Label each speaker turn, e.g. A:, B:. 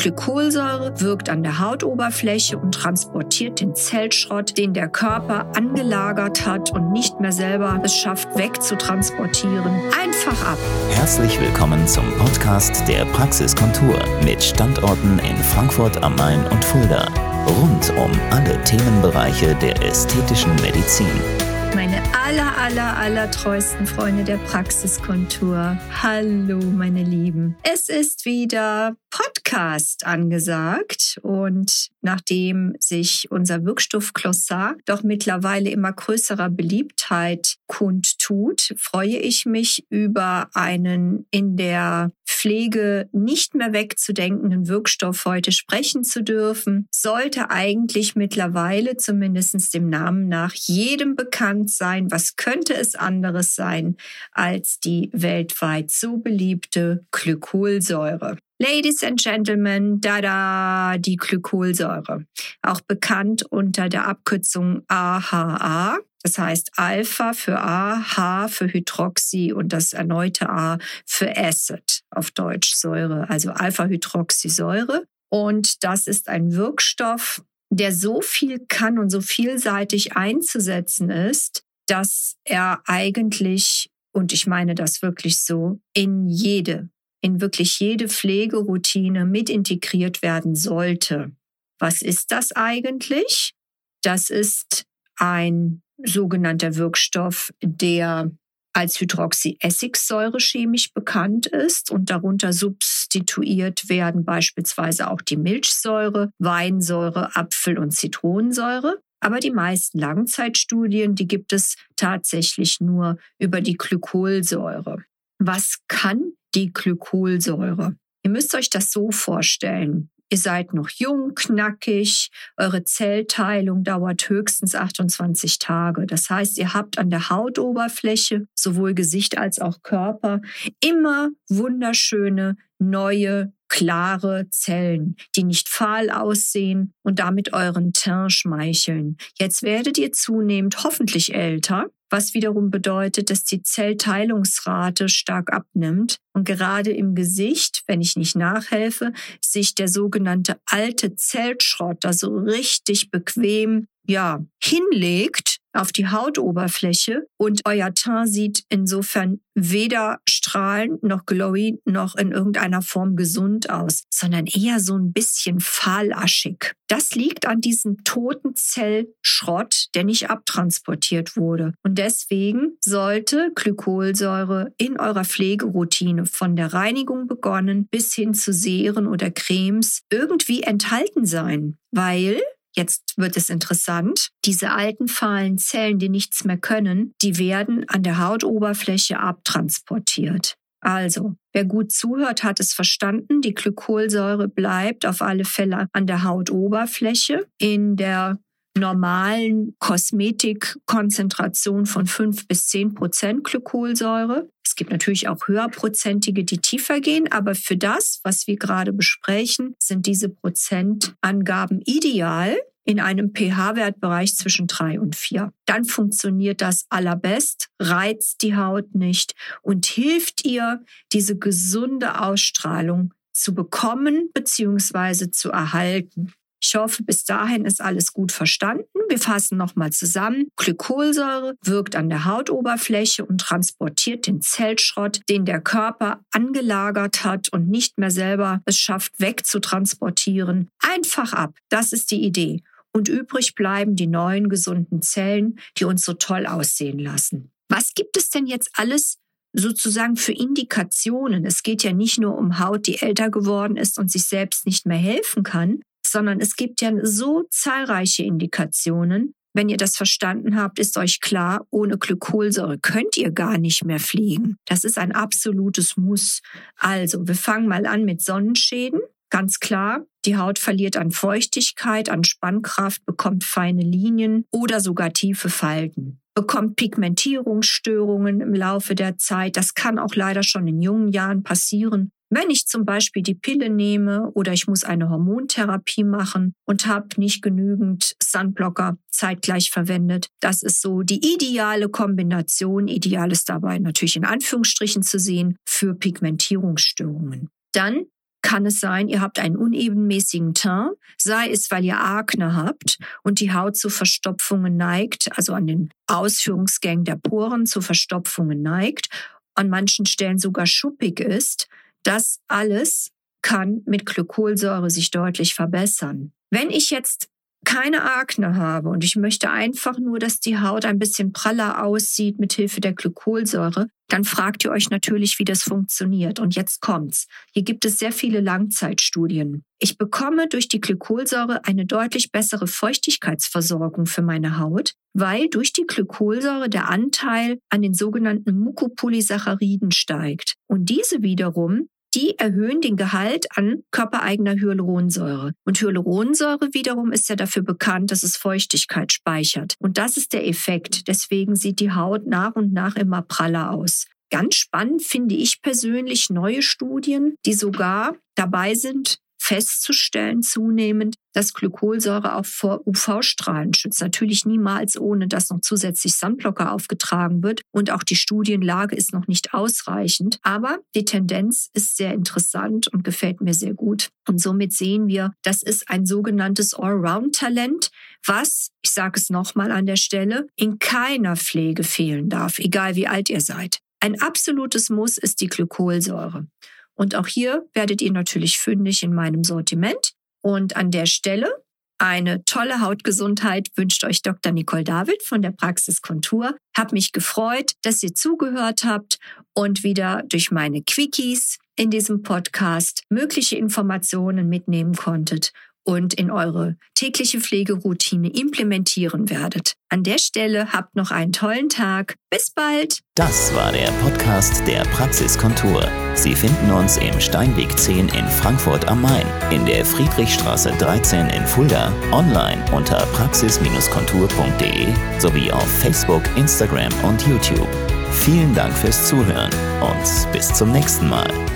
A: Glykolsäure wirkt an der Hautoberfläche und transportiert den Zellschrott, den der Körper angelagert hat und nicht mehr selber es schafft wegzutransportieren, einfach ab.
B: Herzlich willkommen zum Podcast der Praxiskontur mit Standorten in Frankfurt am Main und Fulda. Rund um alle Themenbereiche der ästhetischen Medizin.
A: Meine aller, aller, aller treuesten Freunde der Praxiskontur. Hallo, meine Lieben. Es ist wieder Podcast angesagt und nachdem sich unser Wirkstoff Glossar doch mittlerweile immer größerer Beliebtheit kundtut, freue ich mich über einen in der Pflege nicht mehr wegzudenkenden Wirkstoff heute sprechen zu dürfen, sollte eigentlich mittlerweile zumindest dem Namen nach jedem bekannt sein. Was könnte es anderes sein als die weltweit so beliebte Glykolsäure? Ladies and Gentlemen, da da die Glykolsäure, auch bekannt unter der Abkürzung AHA. Das heißt Alpha für A, H für Hydroxy und das erneute A für Acid auf Deutsch Säure, also Alpha-Hydroxysäure. Und das ist ein Wirkstoff, der so viel kann und so vielseitig einzusetzen ist, dass er eigentlich, und ich meine das wirklich so, in jede in wirklich jede Pflegeroutine mit integriert werden sollte. Was ist das eigentlich? Das ist ein sogenannter Wirkstoff, der als Hydroxyessigsäure chemisch bekannt ist und darunter substituiert werden beispielsweise auch die Milchsäure, Weinsäure, Apfel- und Zitronensäure. Aber die meisten Langzeitstudien, die gibt es tatsächlich nur über die Glykolsäure. Was kann die Glykolsäure. Ihr müsst euch das so vorstellen. Ihr seid noch jung, knackig, eure Zellteilung dauert höchstens 28 Tage. Das heißt, ihr habt an der Hautoberfläche, sowohl Gesicht als auch Körper, immer wunderschöne, neue, klare Zellen, die nicht fahl aussehen und damit euren Teint schmeicheln. Jetzt werdet ihr zunehmend hoffentlich älter was wiederum bedeutet, dass die Zellteilungsrate stark abnimmt und gerade im Gesicht, wenn ich nicht nachhelfe, sich der sogenannte alte Zellschrott da so richtig bequem ja hinlegt auf die Hautoberfläche und euer Teint sieht insofern weder strahlend noch glowy noch in irgendeiner Form gesund aus, sondern eher so ein bisschen fahlaschig. Das liegt an diesem toten Zellschrott, der nicht abtransportiert wurde. Und deswegen sollte Glykolsäure in eurer Pflegeroutine von der Reinigung begonnen bis hin zu Seren oder Cremes irgendwie enthalten sein, weil Jetzt wird es interessant. Diese alten fahlen Zellen, die nichts mehr können, die werden an der Hautoberfläche abtransportiert. Also, wer gut zuhört, hat es verstanden. Die Glykolsäure bleibt auf alle Fälle an der Hautoberfläche in der normalen Kosmetikkonzentration von fünf bis zehn Prozent Glykolsäure. Es gibt natürlich auch höherprozentige, die tiefer gehen, aber für das, was wir gerade besprechen, sind diese Prozentangaben ideal in einem pH-Wertbereich zwischen drei und vier. Dann funktioniert das allerbest, reizt die Haut nicht und hilft ihr, diese gesunde Ausstrahlung zu bekommen bzw. zu erhalten. Ich hoffe, bis dahin ist alles gut verstanden. Wir fassen nochmal zusammen. Glykolsäure wirkt an der Hautoberfläche und transportiert den Zellschrott, den der Körper angelagert hat und nicht mehr selber es schafft wegzutransportieren, einfach ab. Das ist die Idee. Und übrig bleiben die neuen gesunden Zellen, die uns so toll aussehen lassen. Was gibt es denn jetzt alles sozusagen für Indikationen? Es geht ja nicht nur um Haut, die älter geworden ist und sich selbst nicht mehr helfen kann, sondern es gibt ja so zahlreiche Indikationen. Wenn ihr das verstanden habt, ist euch klar, ohne Glykolsäure könnt ihr gar nicht mehr fliegen. Das ist ein absolutes Muss. Also, wir fangen mal an mit Sonnenschäden. Ganz klar, die Haut verliert an Feuchtigkeit, an Spannkraft, bekommt feine Linien oder sogar tiefe Falten, bekommt Pigmentierungsstörungen im Laufe der Zeit. Das kann auch leider schon in jungen Jahren passieren. Wenn ich zum Beispiel die Pille nehme oder ich muss eine Hormontherapie machen und habe nicht genügend Sunblocker zeitgleich verwendet, das ist so die ideale Kombination, ideal ist dabei natürlich in Anführungsstrichen zu sehen, für Pigmentierungsstörungen. Dann kann es sein, ihr habt einen unebenmäßigen Teint, sei es, weil ihr Akne habt und die Haut zu Verstopfungen neigt, also an den Ausführungsgängen der Poren zu Verstopfungen neigt, an manchen Stellen sogar schuppig ist. Das alles kann mit Glykolsäure sich deutlich verbessern. Wenn ich jetzt keine Akne habe und ich möchte einfach nur, dass die Haut ein bisschen praller aussieht mit Hilfe der Glykolsäure, dann fragt ihr euch natürlich, wie das funktioniert. Und jetzt kommt's. Hier gibt es sehr viele Langzeitstudien. Ich bekomme durch die Glykolsäure eine deutlich bessere Feuchtigkeitsversorgung für meine Haut, weil durch die Glykolsäure der Anteil an den sogenannten Mucopolysacchariden steigt. Und diese wiederum die erhöhen den Gehalt an körpereigener Hyaluronsäure. Und Hyaluronsäure wiederum ist ja dafür bekannt, dass es Feuchtigkeit speichert. Und das ist der Effekt. Deswegen sieht die Haut nach und nach immer praller aus. Ganz spannend finde ich persönlich neue Studien, die sogar dabei sind, festzustellen zunehmend, dass Glykolsäure auch vor UV-Strahlen schützt. Natürlich niemals ohne, dass noch zusätzlich Sunblocker aufgetragen wird. Und auch die Studienlage ist noch nicht ausreichend. Aber die Tendenz ist sehr interessant und gefällt mir sehr gut. Und somit sehen wir, das ist ein sogenanntes Allround-Talent, was, ich sage es nochmal an der Stelle, in keiner Pflege fehlen darf, egal wie alt ihr seid. Ein absolutes Muss ist die Glykolsäure. Und auch hier werdet ihr natürlich fündig in meinem Sortiment. Und an der Stelle eine tolle Hautgesundheit wünscht euch Dr. Nicole David von der Praxis Kontur. Hab mich gefreut, dass ihr zugehört habt und wieder durch meine Quickies in diesem Podcast mögliche Informationen mitnehmen konntet und in eure tägliche Pflegeroutine implementieren werdet. An der Stelle habt noch einen tollen Tag. Bis bald.
B: Das war der Podcast der Praxiskontur. Sie finden uns im Steinweg 10 in Frankfurt am Main, in der Friedrichstraße 13 in Fulda, online unter praxis-kontur.de sowie auf Facebook, Instagram und YouTube. Vielen Dank fürs Zuhören und bis zum nächsten Mal.